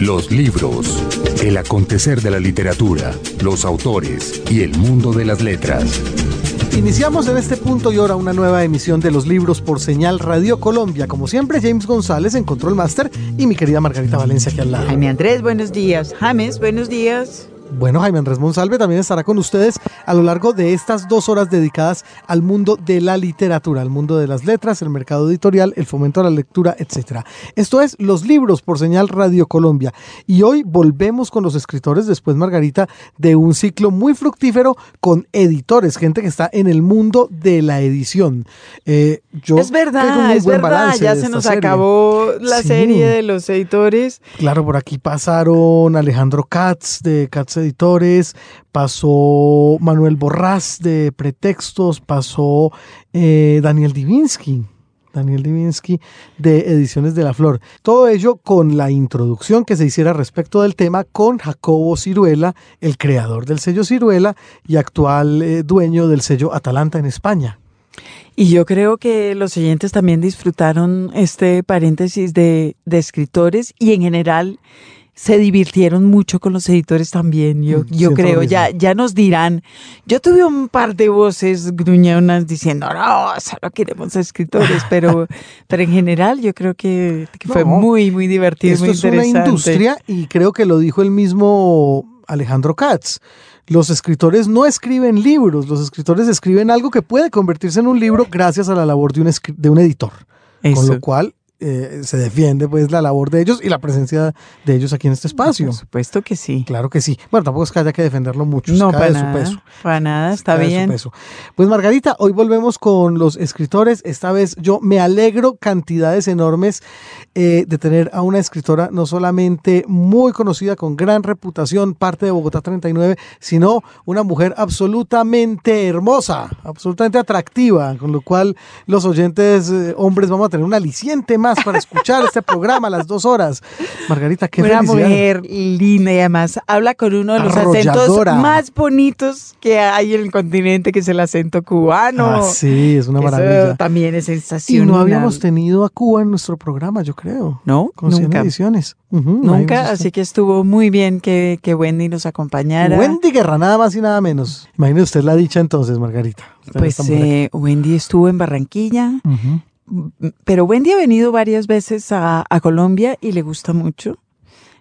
Los libros, el acontecer de la literatura, los autores y el mundo de las letras. Iniciamos en este punto y ahora una nueva emisión de los libros por señal Radio Colombia. Como siempre, James González en Control Master y mi querida Margarita Valencia aquí al lado. Jaime Andrés, buenos días. James, buenos días. Bueno, Jaime Andrés Monsalve también estará con ustedes a lo largo de estas dos horas dedicadas al mundo de la literatura, al mundo de las letras, el mercado editorial, el fomento a la lectura, etc. Esto es Los Libros por Señal Radio Colombia. Y hoy volvemos con los escritores, después Margarita, de un ciclo muy fructífero con editores, gente que está en el mundo de la edición. Eh, yo es verdad, es verdad, ya se nos acabó la serie de los editores. Claro, por aquí pasaron Alejandro Katz de Katz Editores, pasó Manuel Borrás de Pretextos, pasó eh, Daniel Divinsky. Daniel Divinsky de Ediciones de la Flor. Todo ello con la introducción que se hiciera respecto del tema con Jacobo Ciruela, el creador del sello Ciruela y actual eh, dueño del sello Atalanta en España. Y yo creo que los oyentes también disfrutaron este paréntesis de, de escritores y en general se divirtieron mucho con los editores también, yo, mm, yo creo, ya, ya nos dirán. Yo tuve un par de voces gruñonas diciendo, no, solo queremos escritores, pero, pero en general yo creo que, fue muy, muy divertido, esto muy es una industria y creo que lo dijo el mismo Alejandro Katz. Los escritores no escriben libros, los escritores escriben algo que puede convertirse en un libro gracias a la labor de un, de un editor. Con lo cual, eh, se defiende pues la labor de ellos y la presencia de ellos aquí en este espacio. Por supuesto que sí. Claro que sí. Bueno, tampoco es que haya que defenderlo mucho. No, para nada, su peso. Para nada, está bien. Pues Margarita, hoy volvemos con los escritores. Esta vez yo me alegro cantidades enormes eh, de tener a una escritora no solamente muy conocida, con gran reputación, parte de Bogotá 39, sino una mujer absolutamente hermosa, absolutamente atractiva, con lo cual los oyentes eh, hombres vamos a tener un aliciente más para escuchar este programa a las dos horas. Margarita, qué Una mujer linda y además habla con uno de los acentos más bonitos que hay en el continente, que es el acento cubano. Ah, sí, es una maravilla. también es sensacional. Y no habíamos tenido a Cuba en nuestro programa, yo creo. No, con nunca. ediciones. nunca, así que estuvo muy bien que, que, Wendy nos acompañara. Wendy Guerra, nada más y nada menos. Imagine usted la dicha entonces, Margarita. pues eh, Wendy estuvo en Barranquilla, pero Wendy ha venido varias veces a, Colombia y le gusta mucho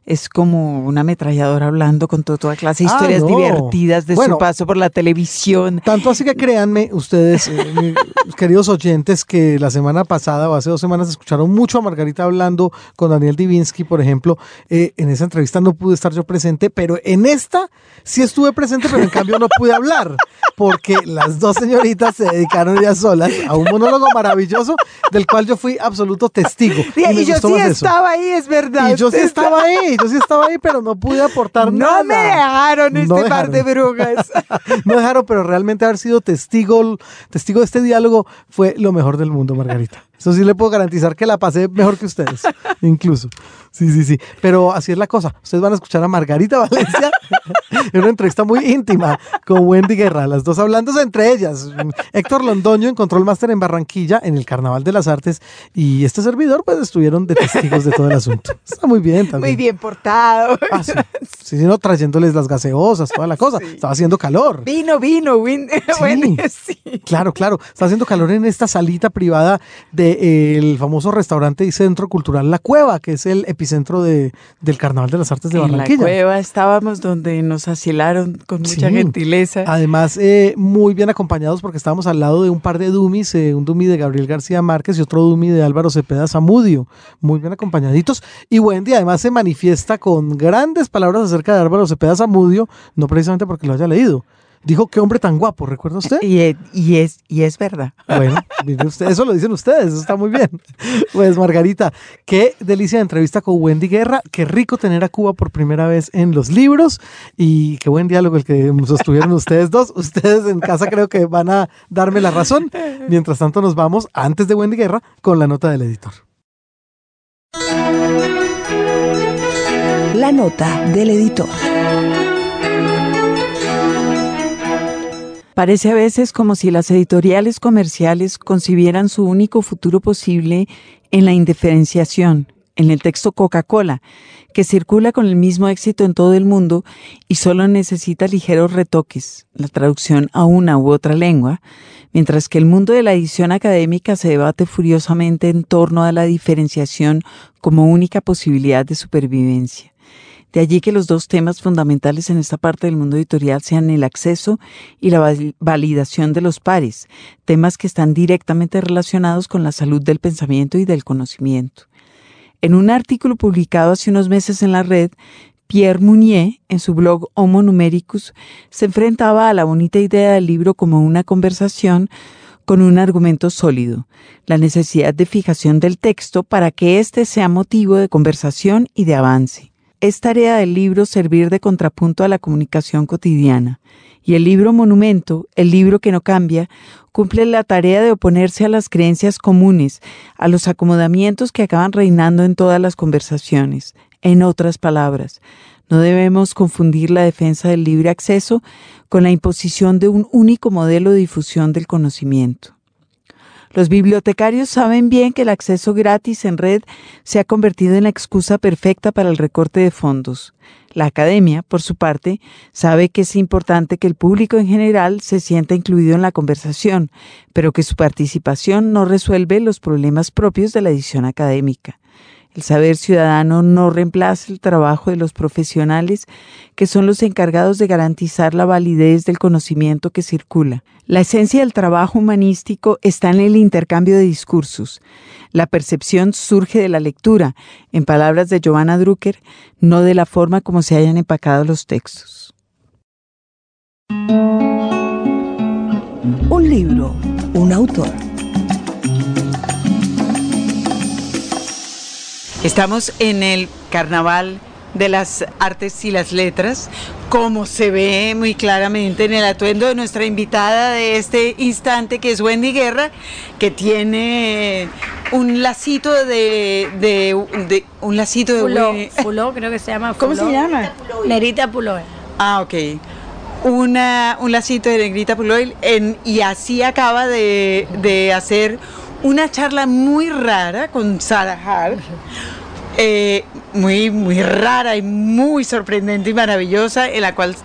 es como una ametralladora hablando con toda clase de ah, historias divertidas de su paso por la televisión. Tanto así que créanme ustedes, eh, queridos oyentes, que la semana pasada o hace dos semanas escucharon mucho a Margarita hablando con Daniel Divinsky, por ejemplo. Eh, en esa entrevista no pude estar yo presente, pero en esta sí estuve presente, pero en cambio no pude hablar, porque las dos señoritas se dedicaron ya solas a un monólogo maravilloso del cual yo fui absoluto testigo. Y, yo sí estaba ahí, es verdad. Y yo sí estaba ahí yo sí estaba ahí, pero no pude aportar nada. No me dejaron este par de brujas. no dejaron, pero realmente haber sido testigo, testigo de este diálogo fue lo mejor del mundo, Margarita. Eso sí le puedo garantizar que la pasé mejor que ustedes, incluso. Sí, sí, sí. Pero así es la cosa. Ustedes van a escuchar a Margarita Valencia en una entrevista muy íntima con Wendy Guerra, las dos hablando entre ellas. Héctor Londoño en Control Master en Barranquilla, en el Carnaval de las Artes, y este servidor, pues estuvieron de testigos de todo el asunto. Está muy bien también. Muy bien portado. Ah, sí. sí, no, trayéndoles las gaseosas, toda la cosa. Estaba haciendo calor. Vino, vino, vino. Sí. Claro, claro. Está haciendo calor en esta salita privada de el famoso restaurante y centro cultural La Cueva, que es el epicentro de, del Carnaval de las Artes de Barranquilla. En La Cueva estábamos donde nos asilaron con mucha gentileza. Además, eh, muy bien acompañados porque estábamos al lado de un par de dummies, eh, un dummy de Gabriel García Márquez y otro dummy de Álvaro Cepeda Zamudio. Muy bien acompañaditos. Y Wendy además se manifiesta con grandes palabras acerca de Álvaro Cepeda Zamudio, no precisamente porque lo haya leído, Dijo, qué hombre tan guapo, ¿recuerda usted? Y, es, y es verdad. Bueno, eso lo dicen ustedes, eso está muy bien. Pues Margarita, qué delicia de entrevista con Wendy Guerra, qué rico tener a Cuba por primera vez en los libros y qué buen diálogo el que sostuvieron ustedes dos. Ustedes en casa creo que van a darme la razón. Mientras tanto nos vamos, antes de Wendy Guerra, con la nota del editor. La nota del editor. Parece a veces como si las editoriales comerciales concibieran su único futuro posible en la indiferenciación, en el texto Coca-Cola, que circula con el mismo éxito en todo el mundo y solo necesita ligeros retoques, la traducción a una u otra lengua, mientras que el mundo de la edición académica se debate furiosamente en torno a la diferenciación como única posibilidad de supervivencia. De allí que los dos temas fundamentales en esta parte del mundo editorial sean el acceso y la validación de los pares, temas que están directamente relacionados con la salud del pensamiento y del conocimiento. En un artículo publicado hace unos meses en la red, Pierre Mounier, en su blog Homo Numericus, se enfrentaba a la bonita idea del libro como una conversación con un argumento sólido, la necesidad de fijación del texto para que éste sea motivo de conversación y de avance. Es tarea del libro servir de contrapunto a la comunicación cotidiana, y el libro Monumento, el libro que no cambia, cumple la tarea de oponerse a las creencias comunes, a los acomodamientos que acaban reinando en todas las conversaciones. En otras palabras, no debemos confundir la defensa del libre acceso con la imposición de un único modelo de difusión del conocimiento. Los bibliotecarios saben bien que el acceso gratis en red se ha convertido en la excusa perfecta para el recorte de fondos. La academia, por su parte, sabe que es importante que el público en general se sienta incluido en la conversación, pero que su participación no resuelve los problemas propios de la edición académica. El saber ciudadano no reemplaza el trabajo de los profesionales que son los encargados de garantizar la validez del conocimiento que circula. La esencia del trabajo humanístico está en el intercambio de discursos. La percepción surge de la lectura, en palabras de Giovanna Drucker, no de la forma como se hayan empacado los textos. Un libro, un autor. Estamos en el Carnaval de las Artes y las Letras, como se ve muy claramente en el atuendo de nuestra invitada de este instante, que es Wendy Guerra, que tiene un lacito de, de, un lacito de Puló, creo que se llama. ¿Cómo se llama? Nerita Puló. Ah, ok. Una, un lacito de Negrita Puló y así acaba de, de hacer una charla muy rara con Sarah Hart. Eh, muy, muy rara y muy sorprendente y maravillosa, en la cual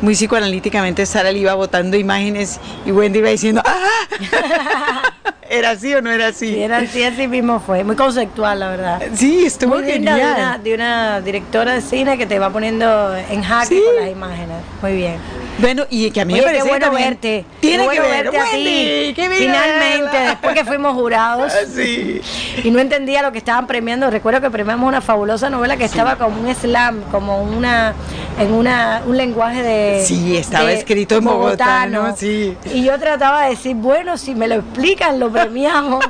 muy psicoanalíticamente Sara le iba botando imágenes y Wendy iba diciendo, ¡ah! ¿Era así o no era así? era así, así mismo fue, muy conceptual la verdad. Sí, estuvo muy genial. De una, directora de cine que te va poniendo en jaque con las imágenes, muy bien. Bueno, y que a mí me parece qué bueno verte. Tiene que verte a ti. Finalmente, después que fuimos jurados. Sí. Y no entendía lo que estaban premiando. Recuerdo que premiamos una fabulosa novela que estaba como un slam, como una en una un lenguaje de Sí, estaba escrito en Bogotá, ¿no? Sí. Y yo trataba de decir, bueno, si me lo explican, lo premiamos.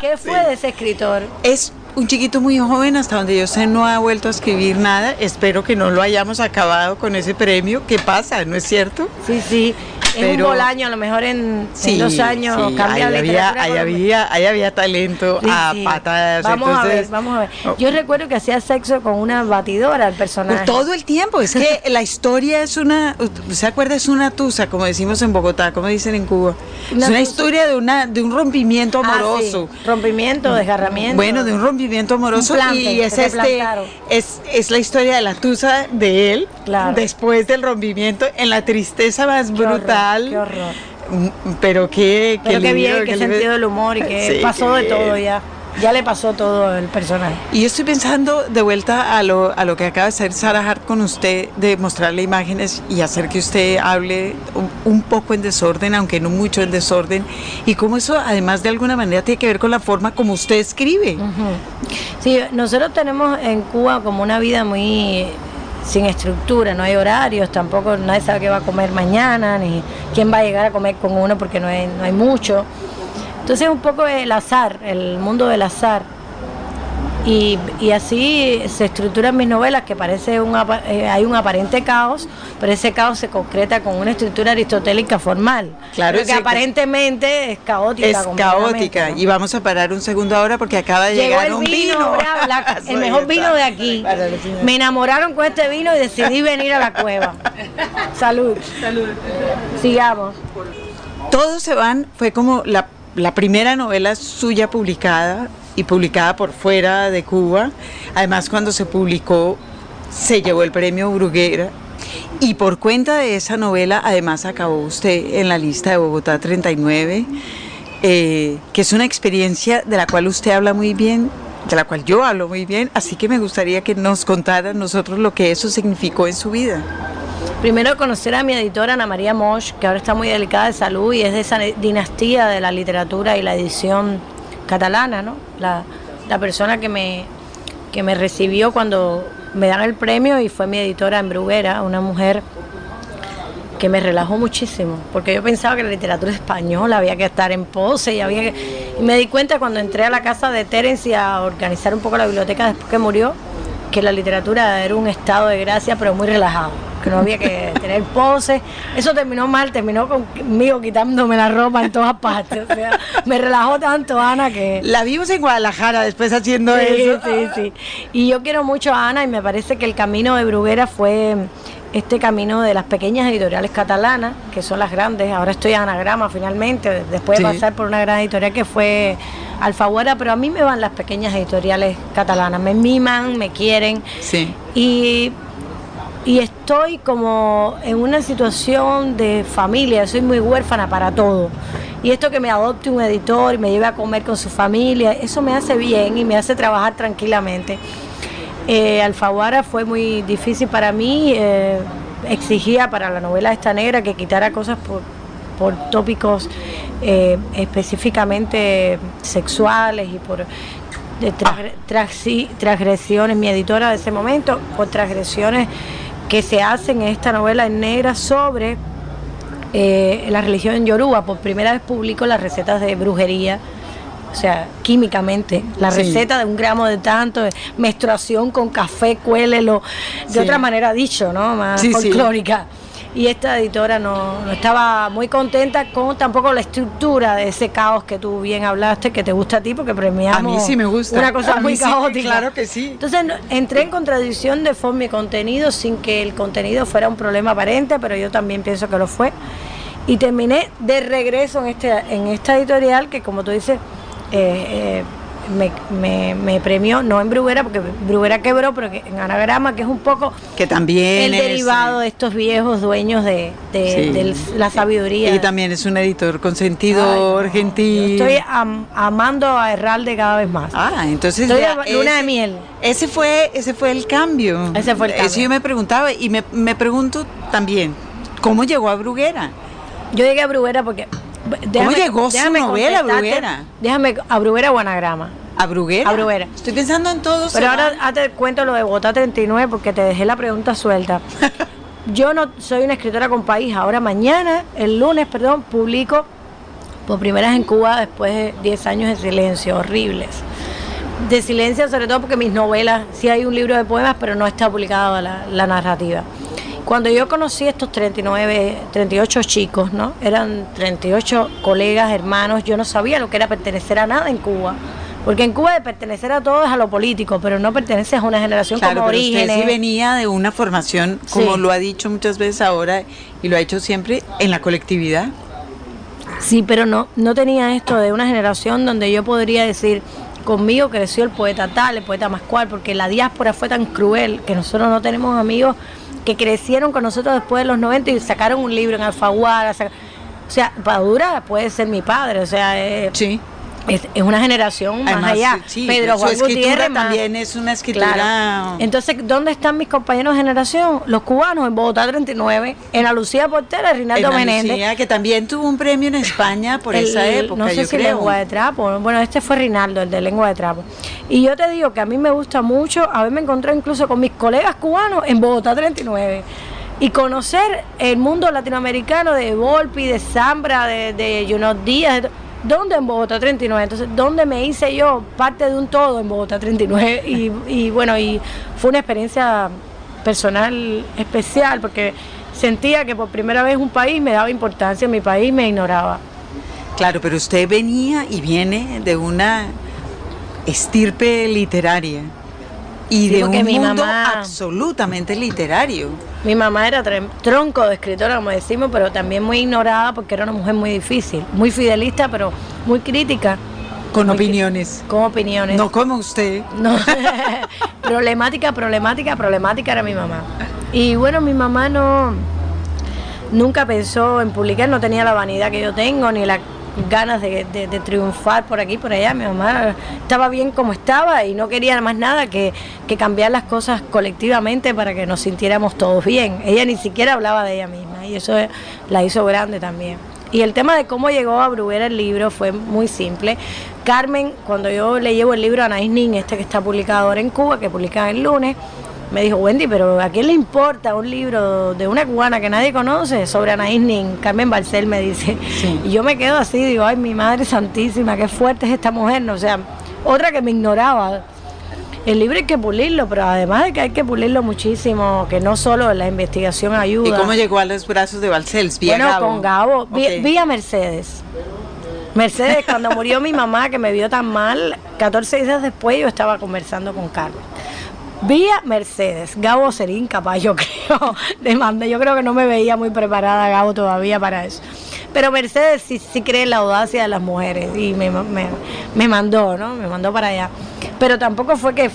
¿Qué fue de ese escritor? Es un chiquito muy joven, hasta donde yo sé, no ha vuelto a escribir nada. Espero que no lo hayamos acabado con ese premio. ¿Qué pasa? ¿No es cierto? Sí, sí es un año, a lo mejor en, dos años cambia ahí había, ahí había, ahí había talento a patadas. Vamos a ver, vamos a ver. Oh. Yo recuerdo que hacía sexo con una batidora el personaje. Todo el tiempo, es que la historia es una, ¿se acuerda? Es una tusa, como decimos en Bogotá, como dicen en Cuba. es una historia de una de un rompimiento ah, amoroso. Rompimiento, desgarramiento. Bueno, de un rompimiento amoroso y es este es, es la historia de la tusa de él después del rompimiento en la tristeza más brutal Qué horror. Mm, pero qué, qué, bien, qué sentido del humor y que pasó de todo ya. Ya le pasó todo el personaje. Y yo estoy pensando de vuelta a lo, a lo que acaba de hacer Sarah Hart con usted, de mostrarle imágenes y hacer que usted hable un, poco en desorden, aunque no mucho en desorden, y cómo eso además de alguna manera tiene que ver con la forma como usted escribe. Sí, nosotros tenemos en Cuba como una vida muy sin estructura, no hay horarios, tampoco nadie sabe qué va a comer mañana, ni quién va a llegar a comer con uno porque no hay, no hay mucho. Entonces es un poco el azar, el mundo del azar. Y, así se estructuran mis novelas, que parece un, eh, hay un aparente caos, pero ese caos se concreta con una estructura aristotélica formal. Claro, que aparentemente es caótica. Es caótica. Y vamos a parar un segundo ahora porque acaba de llegar un vino. el mejor vino de aquí. Me enamoraron con este vino y decidí venir a la cueva. Salud. Salud. Sigamos. Todos se van fue como la, la primera novela suya publicada y publicada por fuera de Cuba. Además, cuando se publicó, se llevó el premio Bruguera. Y por cuenta de esa novela, además acabó usted en la lista de Bogotá 39, eh, que es una experiencia de la cual usted habla muy bien, de la cual yo hablo muy bien, así que me gustaría que nos contara nosotros lo que eso significó en su vida. Primero conocer a mi editora Ana María Mosch, que ahora está muy delicada de salud y es de esa dinastía de la literatura y la edición catalana, ¿no? La, persona que me, que me recibió cuando me dan el premio y fue mi editora en Bruguera, una mujer que me relajó muchísimo, porque yo pensaba que la literatura española había que estar en pose y había que... Y me di cuenta cuando entré a la casa de Terence a organizar un poco la biblioteca después que murió, que la literatura era un estado de gracia, pero muy relajado que no había que tener poses. Eso terminó mal, terminó conmigo quitándome la ropa en todas partes. O sea, me relajó tanto Ana que... La vimos en Guadalajara después haciendo eso. Sí, sí. Y yo quiero mucho a Ana y me parece que el camino de Bruguera fue este camino de las pequeñas editoriales catalanas, que son las grandes. Ahora estoy en Anagrama finalmente, después de pasar por una gran editorial que fue Alfaguara, pero a mí me van las pequeñas editoriales catalanas. Me miman, me quieren. Sí. Y y estoy como en una situación de familia, soy muy huérfana para todo. Y esto que me adopte un editor y me lleve a comer con su familia, eso me hace bien y me hace trabajar tranquilamente. Eh, Alfaguara fue muy difícil para mí, eh, exigía para la novela esta negra que quitara cosas por, tópicos eh, específicamente sexuales y por transgresiones, mi editora de ese momento, por transgresiones que se hace en esta novela en negra sobre la religión Yoruba. Por primera vez publico las recetas de brujería, o sea, químicamente, la receta de un gramo de tanto, menstruación con café, cuélelo, de otra manera dicho, ¿no? Más folclórica y esta editora no, estaba muy contenta con tampoco la estructura de ese caos que tú bien hablaste, que te gusta a ti, porque premiamos a mí sí me gusta. una cosa muy caótica. claro que sí. Entonces entré en contradicción de forma y contenido sin que el contenido fuera un problema aparente, pero yo también pienso que lo fue. Y terminé de regreso en, este, en esta editorial que, como tú dices, eh, eh me, me, premió, no en Bruguera, porque Bruguera quebró, pero en Anagrama, que es un poco que también el derivado de estos viejos dueños de, la sabiduría. Y también es un editor consentido argentino. Estoy amando a Herralde cada vez más. Ah, entonces estoy luna de miel. Ese fue, ese fue el cambio. Ese fue el cambio. Eso yo me preguntaba y me, me pregunto también, ¿cómo llegó a Bruguera? Yo llegué a Bruguera porque ¿Cómo llegó su novela, Bruguera? Déjame, a Bruguera o Anagrama. ¿A Bruguera? A Bruguera. Estoy pensando en todos. Pero ahora, te cuento lo de Bogotá 39 porque te dejé la pregunta suelta. Yo no soy una escritora con país. Ahora mañana, el lunes, perdón, publico por primera vez en Cuba después de 10 años de silencio, horribles. De silencio sobre todo porque mis novelas, sí hay un libro de poemas, pero no está publicada la, la narrativa. Cuando yo conocí estos 39, 38 chicos, ¿no? Eran 38 colegas, hermanos, yo no sabía lo que era pertenecer a nada en Cuba. Porque en Cuba de pertenecer a todo es a lo político, pero no perteneces a una generación claro, como pero Usted sí venía de una formación, como lo ha dicho muchas veces ahora y lo ha hecho siempre, en la colectividad. Sí, pero no, no tenía esto de una generación donde yo podría decir, conmigo creció el poeta tal, el poeta más cual, porque la diáspora fue tan cruel que nosotros no tenemos amigos que crecieron con nosotros después de los 90 y sacaron un libro en Alfaguara. O sea, Padura puede ser mi padre, o sea, eh, sí. Es, una generación más allá. Pedro Juan Gutiérrez también es una escritura. Entonces, ¿dónde están mis compañeros de generación? Los cubanos en Bogotá 39, en la Lucía Portera, Rinaldo en Menéndez. que también tuvo un premio en España por esa época. No sé si lengua de trapo. Bueno, este fue Rinaldo, el de lengua de trapo. Y yo te digo que a mí me gusta mucho haberme encontrado incluso con mis colegas cubanos en Bogotá 39 y conocer el mundo latinoamericano de Volpi, de Zambra, de, de Junot Díaz. ¿Dónde en Bogotá 39? Entonces, ¿dónde me hice yo parte de un todo en Bogotá 39? Y, y bueno, y fue una experiencia personal especial porque sentía que por primera vez un país me daba importancia, mi país me ignoraba. Claro, pero usted venía y viene de una estirpe literaria Y de un mi mundo mamá- absolutamente literario. Mi mamá era tronco de escritora, como decimos, pero también muy ignorada porque era una mujer muy difícil, muy fidelista, pero muy crítica, Con Muy- opiniones. con opiniones. No como usted. No. problemática, problemática, problemática era mi mamá. Y bueno, mi mamá no nunca pensó en publicar, no tenía la vanidad que yo tengo, ni las ganas de, de- de triunfar por aquí, por allá. Mi mamá estaba bien como estaba y no quería más nada que, que cambiar las cosas colectivamente para que nos sintiéramos todos bien. Ella ni siquiera hablaba de ella misma y eso la hizo grande también. Y el tema de cómo llegó a Bruguera el libro fue muy simple. Carmen, cuando yo le llevo el libro a Anaís Nin, este que está publicado ahora en Cuba, que publican el lunes, me dijo, Wendy, pero ¿a quién le importa un libro de una cubana que nadie conoce sobre Anaís Nin? Carmen Barcel me dice. Sí. Y yo me quedo así, digo, ay, mi madre santísima, qué fuerte es esta mujer. No, o sea, otra que me ignoraba. El libro hay que pulirlo, pero además de que hay que pulirlo muchísimo, que no solo la investigación ayuda. ¿Y cómo llegó a los brazos de Balcells? ¿Vía Bueno, Gabo? con Gabo. Vi, Ok. vi a Mercedes. Mercedes, cuando murió mi mamá, que me vio tan mal, 14 días después yo estaba conversando con Carmen. Vi a Mercedes. Gabo sería incapaz, yo creo, de mandar. Yo creo que no me veía muy preparada Gabo todavía para eso. Pero Mercedes sí, sí cree en la audacia de las mujeres y me, me, me mandó, ¿no? Me mandó para allá. Pero tampoco fue que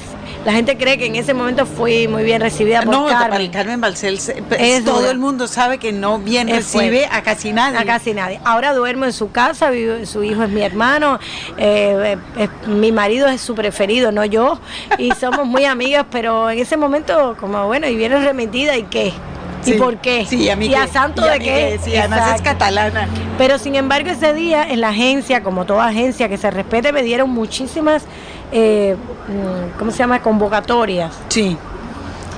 la gente cree que en ese momento fui muy bien recibida por No, Carmen. para el Carmen Balcells, eh, Es todo dura. el mundo sabe que no bien Es recibe fuerte. a casi nadie. A casi nadie. Ahora duermo en su casa, vive- su hijo es mi hermano, eh, eh, es- mi marido es su preferido, no yo, y somos muy amigas, pero en ese momento, como bueno, y viene remitida, ¿y qué? ¿Y Sí. por qué? Sí, a mí ¿Y a santo ¿Y a de qué? Sí, además es catalana. Pero sin embargo ese día en la agencia, como toda agencia que se respete, me dieron muchísimas, eh, mm, ¿cómo se llama? Convocatorias. Sí.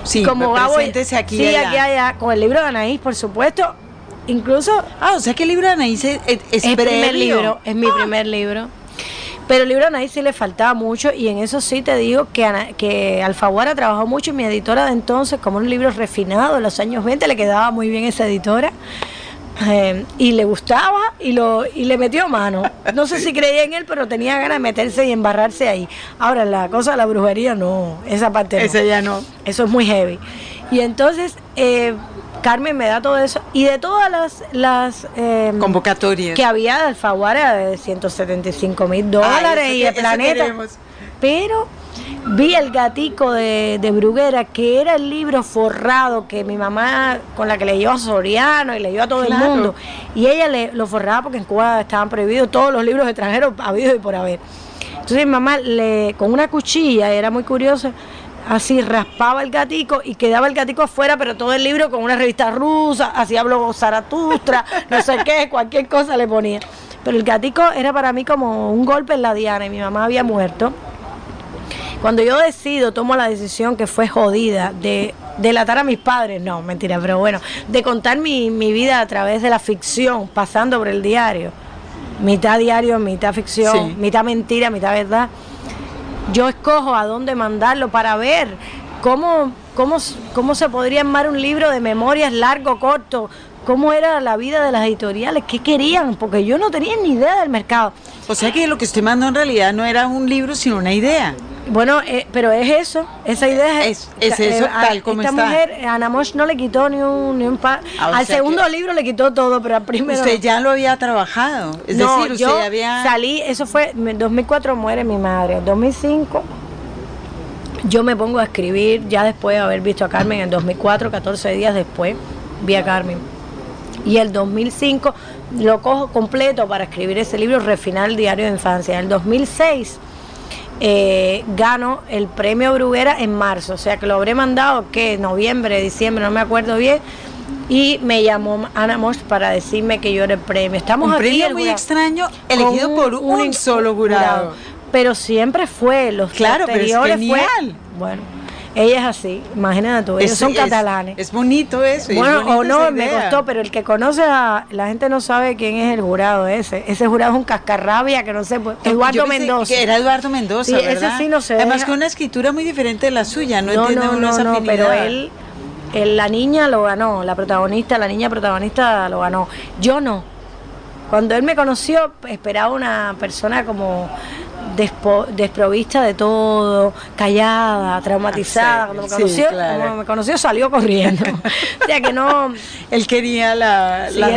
Sí, como preséntese aquí. Sí, allá. aquí allá, con el libro de Anaís, por supuesto. Incluso Ah, o sea que el libro de Anaís es, es, es el primer libro, es mi Ah. primer libro. Pero el libro a Anaís sí le faltaba mucho y en eso sí te digo que, Ana- que Alfaguara trabajó mucho y mi editora de entonces, como un libro refinado en los años 20, le quedaba muy bien esa editora. Eh, y le gustaba y lo y le metió mano. No sé si creía en él, pero tenía ganas de meterse y embarrarse ahí. Ahora, la cosa de la brujería, no, esa parte no. Ese ya no. Eso es muy heavy. Y entonces, eh, Carmen me da todo eso. Y de todas las, las eh, Convocatorias. que había de Alfaguara de 175 mil dólares y de Planeta. Pero vi el gatico de, de Bruguera, que era el libro forrado que mi mamá, con la que leyó a Soriano y leyó a todo Claro. el mundo. Y ella le, lo forraba porque en Cuba estaban prohibidos todos los libros extranjeros habidos y por haber. Entonces mi mamá le, con una cuchilla, era muy curiosa, así raspaba el gatico y quedaba el gatico afuera, pero todo el libro con una revista rusa, así habló Zaratustra, no sé qué, cualquier cosa le ponía. Pero el gatico era para mí como un golpe en la diana y mi mamá había muerto. Cuando yo decido, tomo la decisión que fue jodida de delatar a mis padres, no, mentira, pero bueno, de contar mi, mi vida a través de la ficción, pasando por el diario, mitad diario, mitad ficción, Sí. mitad mentira, mitad verdad, yo escojo a dónde mandarlo para ver cómo, cómo, cómo se podría armar un libro de memorias largo, corto, cómo era la vida de las editoriales, qué querían, porque yo no tenía ni idea del mercado. O sea que lo que usted mandó en realidad no era un libro, sino una idea. Bueno, eh, pero es eso, esa idea Es- es eso, a- tal como esta está. mujer, Ana Mosh no le quitó ni un, ni un pa- Ah, Al segundo que- libro le quitó todo, pero al primero. Usted ya lo había trabajado. Es no, decir, usted yo ya había. salí, eso fue, en 2004 muere mi madre, en 2005 yo me pongo a escribir, ya después de haber visto a Carmen, en 2004, 14 días después, vi a Carmen. Y el 2005 lo cojo completo para escribir ese libro, Refinar el Diario de Infancia. En el 2006 eh, gano el premio Bruguera en marzo, o sea que lo habré mandado, que noviembre, diciembre, no me acuerdo bien. Y me llamó Ana Mosh para decirme que yo era el premio. Estamos un aquí, premio el muy jurado, extraño, elegido por un, solo jurado. Pero siempre fue, los Claro, pero es fue. Bueno, ella es así, imagínate tú, ellos Es- son es- catalanes. Es bonito eso. es Bueno, o no, me costó, pero el que conoce a la gente no sabe quién es el jurado ese. Ese jurado es un cascarrabia que no sé, pues, Eduardo Mendoza. Que era Eduardo Mendoza, Sí, ese ¿verdad? sí no se Además con una escritura muy diferente de la suya, no, no, entiende no, uno no, esa no, afinidad. pero él, él, la niña lo ganó, la protagonista, la niña protagonista lo ganó. Yo no. Cuando él me conoció, esperaba una persona como desprovista de todo, callada, traumatizada. Cuando me conoció, me conoció salió corriendo. o sea que no. Él quería la, la,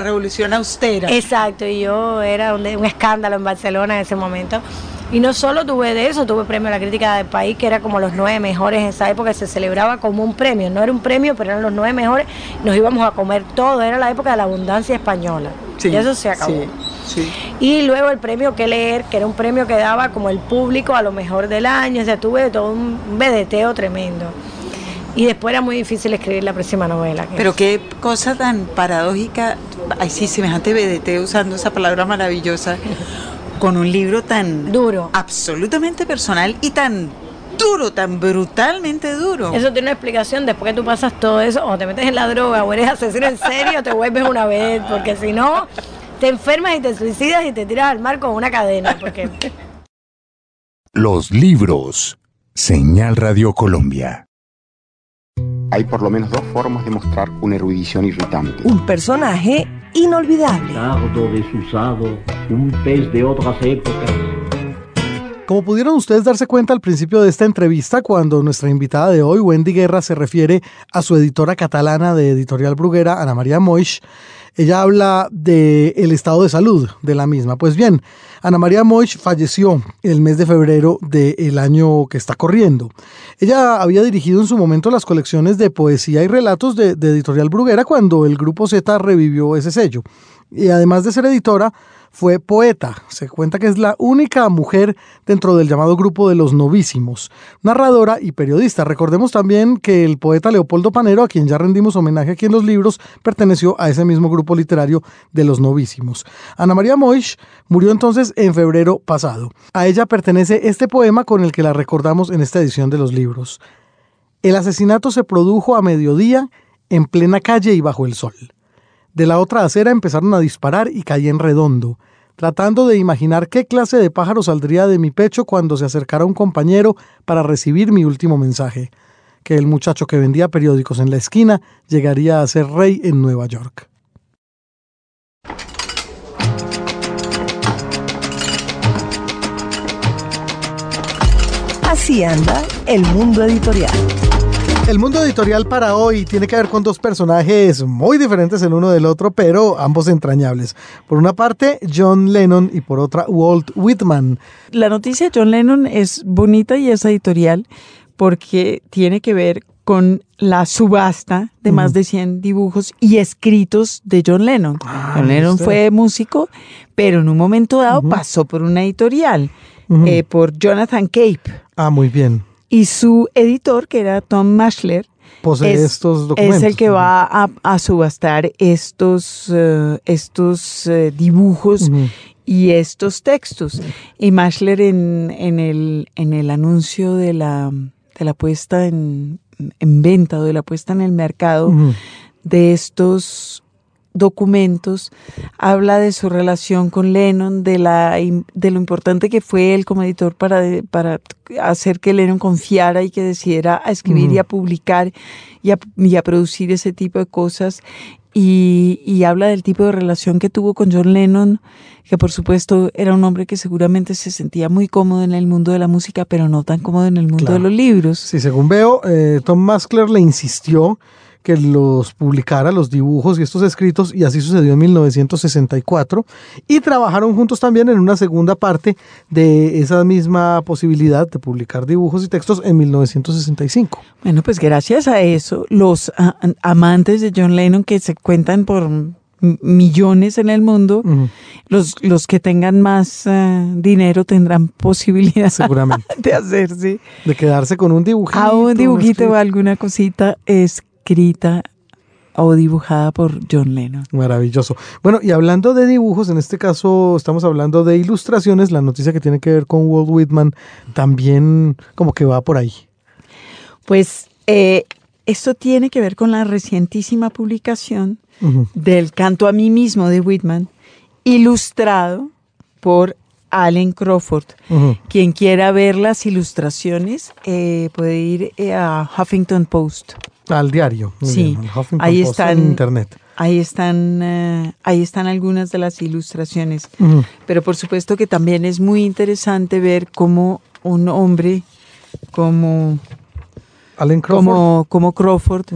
revolución, austera. Exacto, y yo era un, un escándalo en Barcelona en ese momento. Y no solo tuve de eso, tuve premio a la crítica del país, que era como los nueve mejores en esa época, se celebraba como un premio, no era un premio, pero eran los nueve mejores, nos íbamos a comer todo, era la época de la abundancia española. y eso se acabó. Y luego el premio que leer, que era un premio que daba como el público a lo mejor del año, o sea, tuve todo un vedeteo tremendo. Y después era muy difícil escribir la próxima novela. Pero qué cosa tan paradójica, ay sí, semejante vedeteo usando esa palabra maravillosa con un libro tan duro, absolutamente personal y tan duro, tan brutalmente duro. Eso tiene una explicación después que tú pasas todo eso, o te metes en la droga o eres asesino en serio, te vuelves una vez, porque si no, te enfermas y te suicidas y te tiras al mar con una cadena. Porque... Los libros. Señal Radio Colombia. Hay por lo menos dos formas de mostrar una erudición irritante. Un personaje inolvidable. Dardo desusado, un pez de otras épocas. Como pudieron ustedes darse cuenta al principio de esta entrevista, cuando nuestra invitada de hoy, Wendy Guerra, se refiere a su editora catalana de Editorial Bruguera, Ana María Moix, ella habla del el estado de salud de la misma. Pues bien, Ana María Moich falleció el mes de febrero del año que está corriendo. Ella había dirigido en su momento las colecciones de poesía y relatos de, de Editorial Bruguera cuando el Grupo Z revivió ese sello. Y además de ser editora, fue poeta. Se cuenta que es la única mujer dentro del llamado grupo de los novísimos, narradora y periodista. Recordemos también que el poeta Leopoldo Panero, a quien ya rendimos homenaje aquí en los libros, perteneció a ese mismo grupo literario de los novísimos. Ana María Moix murió entonces en febrero pasado. A ella pertenece este poema con el que la recordamos en esta edición de los libros. El asesinato se produjo a mediodía, en plena calle y bajo el sol. De la otra acera empezaron a disparar y caí en redondo, tratando de imaginar qué clase de pájaro saldría de mi pecho cuando se acercara un compañero para recibir mi último mensaje, que el muchacho que vendía periódicos en la esquina llegaría a ser rey en Nueva York. Así anda el mundo editorial. El mundo editorial para hoy tiene que ver con dos personajes muy diferentes el uno del otro, pero ambos entrañables. Por una parte, John Lennon y por otra, Walt Whitman. La noticia de John Lennon es bonita y es editorial porque tiene que ver con la subasta de más de 100 dibujos y escritos de John Lennon. Ah, John Lennon fue músico, pero en un momento dado pasó por una editorial, eh, por Jonathan Cape. Ah, muy bien y su editor, que era Tom Mashler, Posee es, estos documentos. Es el que va a, subastar estos, eh, estos eh, dibujos y estos textos. Y Mashler en, en, el, en el anuncio de la, de la puesta en, en venta o de la puesta en el mercado de estos documentos, habla de su relación con Lennon, de, la, de lo importante que fue él como editor para, para hacer que Lennon confiara y que decidiera a escribir y a publicar y a, y a, producir ese tipo de cosas. Y, y, habla del tipo de relación que tuvo con John Lennon, que por supuesto era un hombre que seguramente se sentía muy cómodo en el mundo de la música, pero no tan cómodo en el mundo de los libros. Sí, según veo, eh, Tom Maskler le insistió que los publicara, los dibujos y estos escritos, y así sucedió en 1964. Y trabajaron juntos también en una segunda parte de esa misma posibilidad de publicar dibujos y textos en 1965. Bueno, pues gracias a eso, los amantes de John Lennon que se cuentan por millones en el mundo, los, los que tengan más eh, dinero tendrán posibilidad Seguramente. de hacerse. De quedarse con un dibujito. A un dibujito o alguna cosita es escrita o dibujada por John Lennon. Maravilloso. Bueno, y hablando de dibujos, en este caso estamos hablando de ilustraciones, la noticia que tiene que ver con Walt Whitman también como que va por ahí. Pues eh, esto tiene que ver con la recientísima publicación del canto a mí mismo de Whitman, ilustrado por Allen Crawford. Quien quiera ver las ilustraciones eh, puede ir eh, a Huffington Post. Al diario. sí, ahí está en internet. ahí están, eh, ahí están algunas de las ilustraciones. Pero por supuesto que también es muy interesante ver cómo un hombre como, Allen Crawford. como, como Crawford,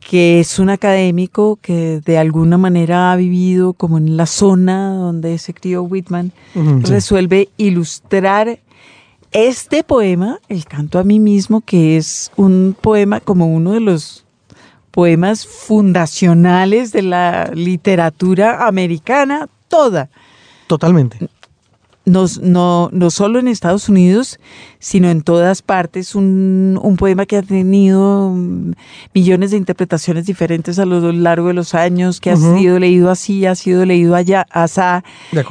que es un académico que de alguna manera ha vivido como en la zona donde se crió Whitman, resuelve ilustrar este poema, El canto a mí mismo, que es un poema como uno de los poemas fundacionales de la literatura americana toda. Totalmente. No, no, no solo en Estados Unidos, sino en todas partes. Un, un poema que ha tenido mm, millones de interpretaciones diferentes a lo largo de los años, que Ujú. ha sido leído así, ha sido leído allá, asá,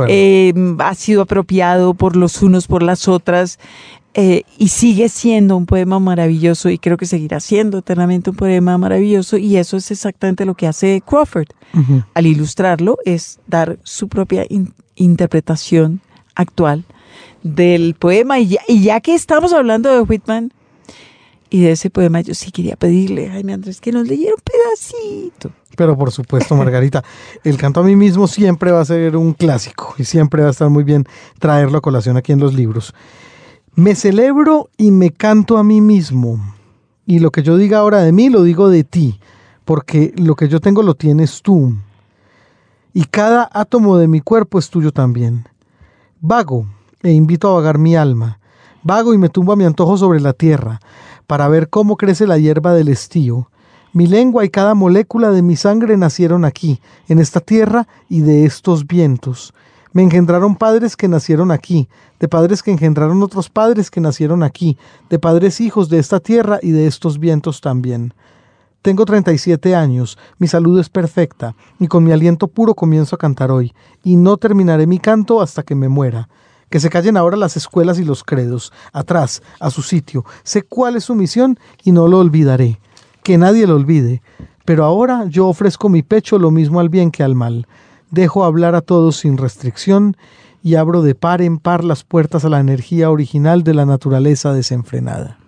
eh, ha sido apropiado por los unos, por las otras, eh, y sigue siendo un poema maravilloso y creo que seguirá siendo eternamente un poema maravilloso y eso es exactamente lo que hace Crawford. Al ilustrarlo es dar su propia in- interpretación actual del poema y ya, que estamos hablando de Whitman y de ese poema, yo sí quería pedirle, Jaime Andrés, que nos leyera un pedacito. Pero por supuesto, Margarita, el canto a mí mismo siempre va a ser un clásico y siempre va a estar muy bien traerlo a colación aquí en los libros. Me celebro y me canto a mí mismo. Y lo que yo diga ahora de mí, lo digo de ti, porque lo que yo tengo lo tienes tú. Y cada átomo de mi cuerpo es tuyo también. Vago e invito a vagar mi alma. Vago y me tumbo a mi antojo sobre la tierra, para ver cómo crece la hierba del estío. Mi lengua y cada molécula de mi sangre nacieron aquí, en esta tierra y de estos vientos. Me engendraron padres que nacieron aquí, de padres que engendraron otros padres que nacieron aquí, de padres hijos de esta tierra y de estos vientos también. Tengo 37 años, mi salud es perfecta, y con mi aliento puro comienzo a cantar hoy, y no terminaré mi canto hasta que me muera. Que se callen ahora las escuelas y los credos, atrás, a su sitio. Sé cuál es su misión y no lo olvidaré. Que nadie lo olvide. Pero ahora yo ofrezco mi pecho lo mismo al bien que al mal. Dejo hablar a todos sin restricción y abro de par en par las puertas a la energía original de la naturaleza desenfrenada.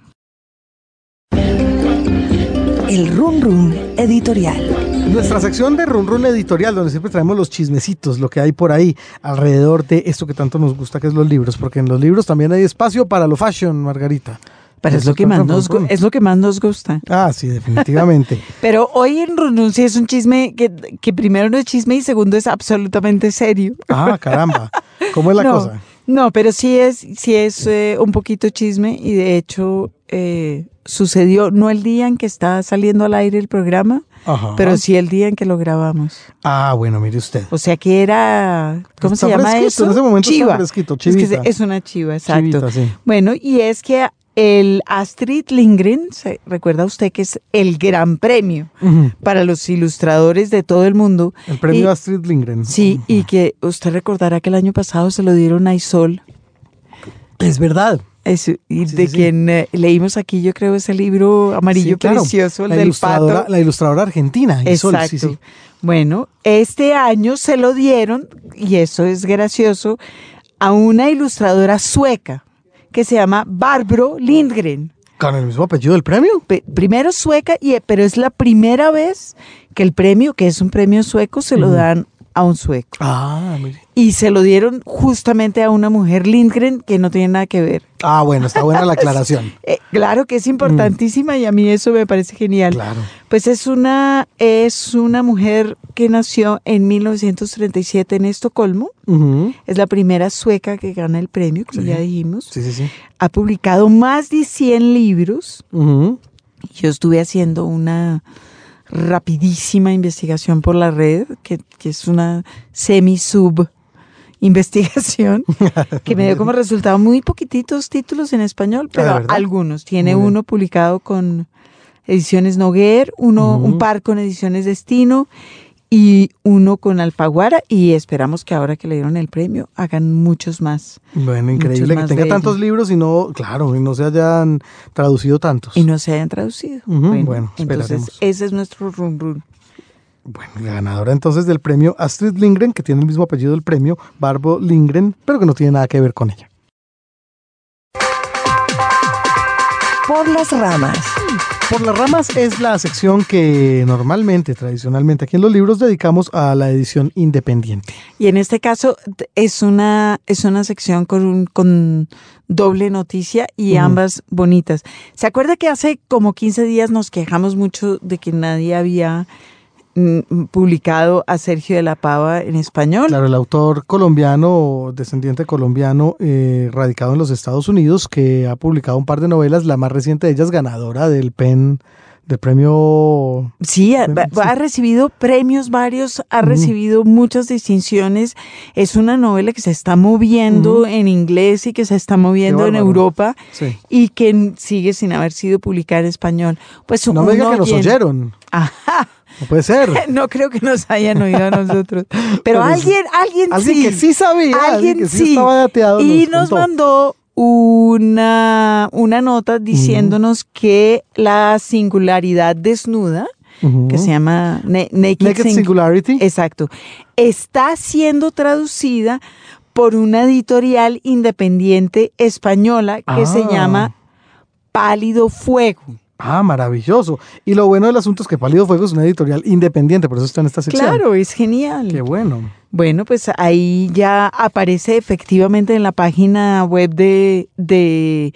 El Run Run Editorial. Nuestra sección de Run Run Editorial, donde siempre traemos los chismecitos, lo que hay por ahí alrededor de esto que tanto nos gusta, que es los libros, porque en los libros también hay espacio para lo fashion, Margarita. Pero es lo que más nos, es lo que más nos gusta. Ah, sí, definitivamente. Pero hoy en Renuncia es un chisme que, que primero no es chisme y segundo es absolutamente serio. ah, caramba. ¿Cómo es la no, cosa? No, pero sí es, sí es eh, un poquito chisme y de hecho eh, sucedió no el día en que está saliendo al aire el programa, Ajá. pero sí el día en que lo grabamos. Ah, bueno, mire usted. O sea que era, ¿cómo Está se llama eso? en ese momento está chiva. fresquito, es, que chivita. es una chiva, exacto. Chivita, sí. Bueno, y es que el Astrid Lindgren, ¿se recuerda usted que es el gran premio para los ilustradores de todo el mundo? El premio Y- Astrid Lindgren. Sí, y que usted recordará que el año pasado se lo dieron a Isol. Es verdad. Eso, y Sí, de sí, quien eh, leímos aquí, yo creo, ese libro amarillo Sí, claro. precioso, el la del ilustradora, pato. La ilustradora argentina. Isol, Exacto. sí, sí. Bueno, este año se lo dieron, y eso es gracioso, a una ilustradora sueca que se llama Barbro Lindgren. ¿Con el mismo apellido del premio? Pe- primero sueca, y, pero es la primera vez que el premio, que es un premio sueco, se lo dan a un sueco. Ah, mire. Y se lo dieron justamente a una mujer Lindgren que no tiene nada que ver. Ah, bueno, está buena la aclaración. Eh, claro que es importantísima y a mí eso me parece genial. Claro. Pues es una, es una mujer que nació en 1937 en Estocolmo. Es la primera sueca que gana el premio, como Sí. ya dijimos. Sí, sí, sí. Ha publicado más de 100 libros. Yo estuve haciendo una rapidísima investigación por la red, que, que es una semi-sub investigación, que me dio como resultado muy poquititos títulos en español, pero ¿verdad? algunos. Tiene uno publicado con Ediciones Noguer, uno, un par con Ediciones Destino y uno con Alfaguara y esperamos que ahora que le dieron el premio hagan muchos más Bueno, increíble que tenga tantos libros y no, claro, y no se hayan traducido tantos. y no se hayan traducido. Ujú, bueno, entonces esperaremos. ese es nuestro run run. Bueno, la ganadora entonces del premio Astrid Lindgren, que tiene el mismo apellido del premio, Barbo Lindgren, pero que no tiene nada que ver con ella. Por las ramas. Por las ramas es la sección que normalmente, tradicionalmente, aquí en los libros dedicamos a la edición independiente. Y en este caso es una, es una sección con, un- con doble noticia y ambas bonitas. ¿Se acuerda que hace como 15 días nos quejamos mucho de que nadie había publicado a Sergio de la Pava en español? Claro, el autor colombiano, descendiente colombiano, eh, radicado en los Estados Unidos, que ha publicado un par de novelas, la más reciente de ellas ganadora del PEN, del premio... Sí, ha, recibido premios varios, ha recibido muchas distinciones. Es una novela que se está moviendo en inglés y que se está moviendo en. Europa Sí. y que sigue sin haber sido publicada en español. Pues No me diga que nos oyeron. Ajá. No puede ser. No creo que nos hayan oído a nosotros. Pero alguien, alguien, Alguien sí. que sí sabía, alguien Alguien que sí, sí. estaba. Y nos contó. mandó una, una nota diciéndonos que la singularidad desnuda, que se llama Naked, Naked Sing- Singularity. Exacto. Está siendo traducida por una editorial independiente española que se Ah. llama Pálido Fuego. Ah, maravilloso. Y lo bueno del asunto es que Pálido Fuego es una editorial independiente, por eso está en esta sección. Claro, es genial. Qué bueno. Bueno, pues ahí ya aparece efectivamente en la página web de, de,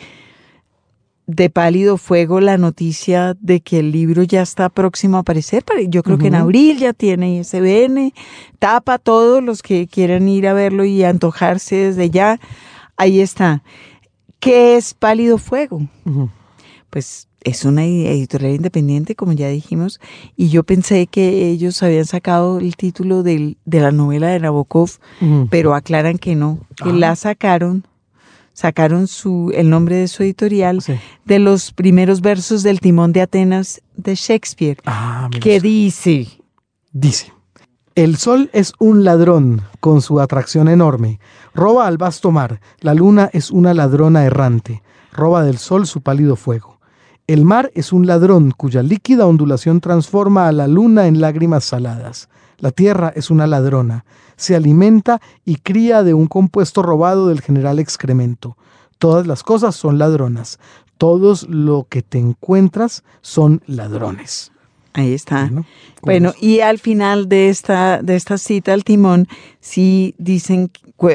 de Pálido Fuego la noticia de que el libro ya está próximo a aparecer. Yo creo que en abril ya tiene ISBN, tapa a todos los que quieran ir a verlo y antojarse desde ya. Ahí está. ¿Qué es Pálido Fuego? Pues es una editorial independiente, como ya dijimos, y yo pensé que ellos habían sacado el título del- de la novela de Nabokov, Ujú. pero aclaran que no, que Ah. la sacaron, sacaron su, el nombre de su editorial Sí. de los primeros versos del Timón de Atenas de Shakespeare, Ah, que dice, Dice, el sol es un ladrón con su atracción enorme. Roba al vasto mar. La luna es una ladrona errante. Roba del sol su pálido fuego. El mar es un ladrón cuya líquida ondulación transforma a la luna en lágrimas saladas. La tierra es una ladrona. Se alimenta y cría de un compuesto robado del general excremento. Todas las cosas son ladronas. Todos lo que te encuentras son ladrones. ahí está. Bueno, Bueno, y al final de esta, de esta cita al timón, sí dicen,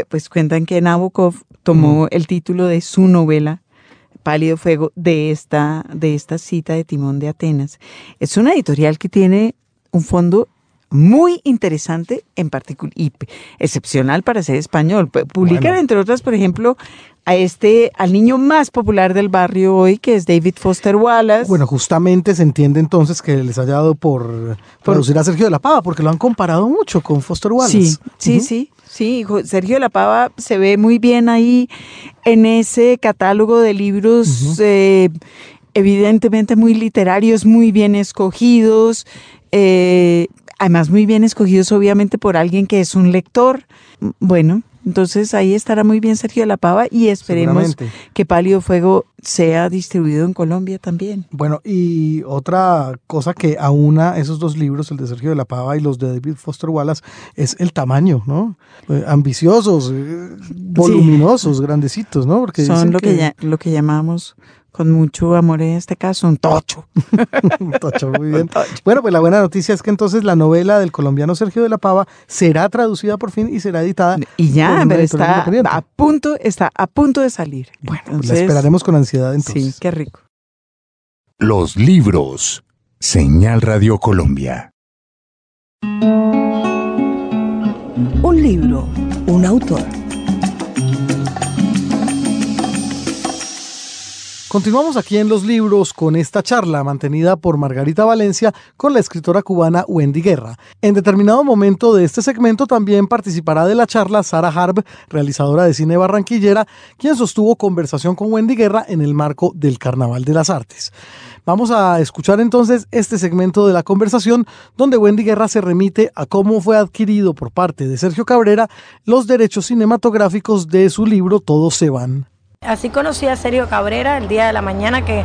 pues cuentan que Nabokov tomó el título de su novela, Pálido Fuego, de esta, de esta cita de Timón de Atenas. Es una editorial que tiene un fondo muy interesante en particular y excepcional para ser español. Pu- Publican, Bueno. entre otras, por ejemplo, a este, al niño más popular del barrio hoy, que es David Foster Wallace. Bueno, justamente se entiende entonces que les haya dado por, traducir a Sergio de la Pava, porque lo han comparado mucho con Foster Wallace. Sí, sí, sí, Sergio de la Pava se ve muy bien ahí en ese catálogo de libros, eh, evidentemente muy literarios, muy bien escogidos, eh, además muy bien escogidos obviamente por alguien que es un lector. Bueno, entonces ahí estará muy bien Sergio de la Pava y esperemos que Pálido Fuego sea distribuido en Colombia también. Bueno, y otra cosa que aúna esos dos libros, el de Sergio de la Pava y los de David Foster Wallace, es el tamaño, ¿no? Eh, ambiciosos, eh, voluminosos, grandecitos, ¿no? Porque Son que, ya- lo que llamamos con mucho amor en este caso un tocho. Tocho, muy bien. Bueno, pues la buena noticia es que entonces la novela del colombiano Sergio de la Pava será traducida por fin y será editada. Y ya, pero está a punto, está a punto de salir. Bueno, pues Entonces, la esperaremos con ansiedad entonces. Sí, qué rico. Los libros. Señal Radio Colombia. Un libro, un autor. Continuamos aquí en los libros con esta charla mantenida por Margarita Valencia con la escritora cubana Wendy Guerra. En determinado momento de este segmento también participará de la charla Sara Harb, realizadora de cine barranquillera, quien sostuvo conversación con Wendy Guerra en el marco del Carnaval de las Artes. Vamos a escuchar entonces este segmento de la conversación donde Wendy Guerra se remite a cómo fue adquirido por parte de Sergio Cabrera los derechos cinematográficos de su libro Todos se van. Así conocí a Sergio Cabrera el día de la mañana que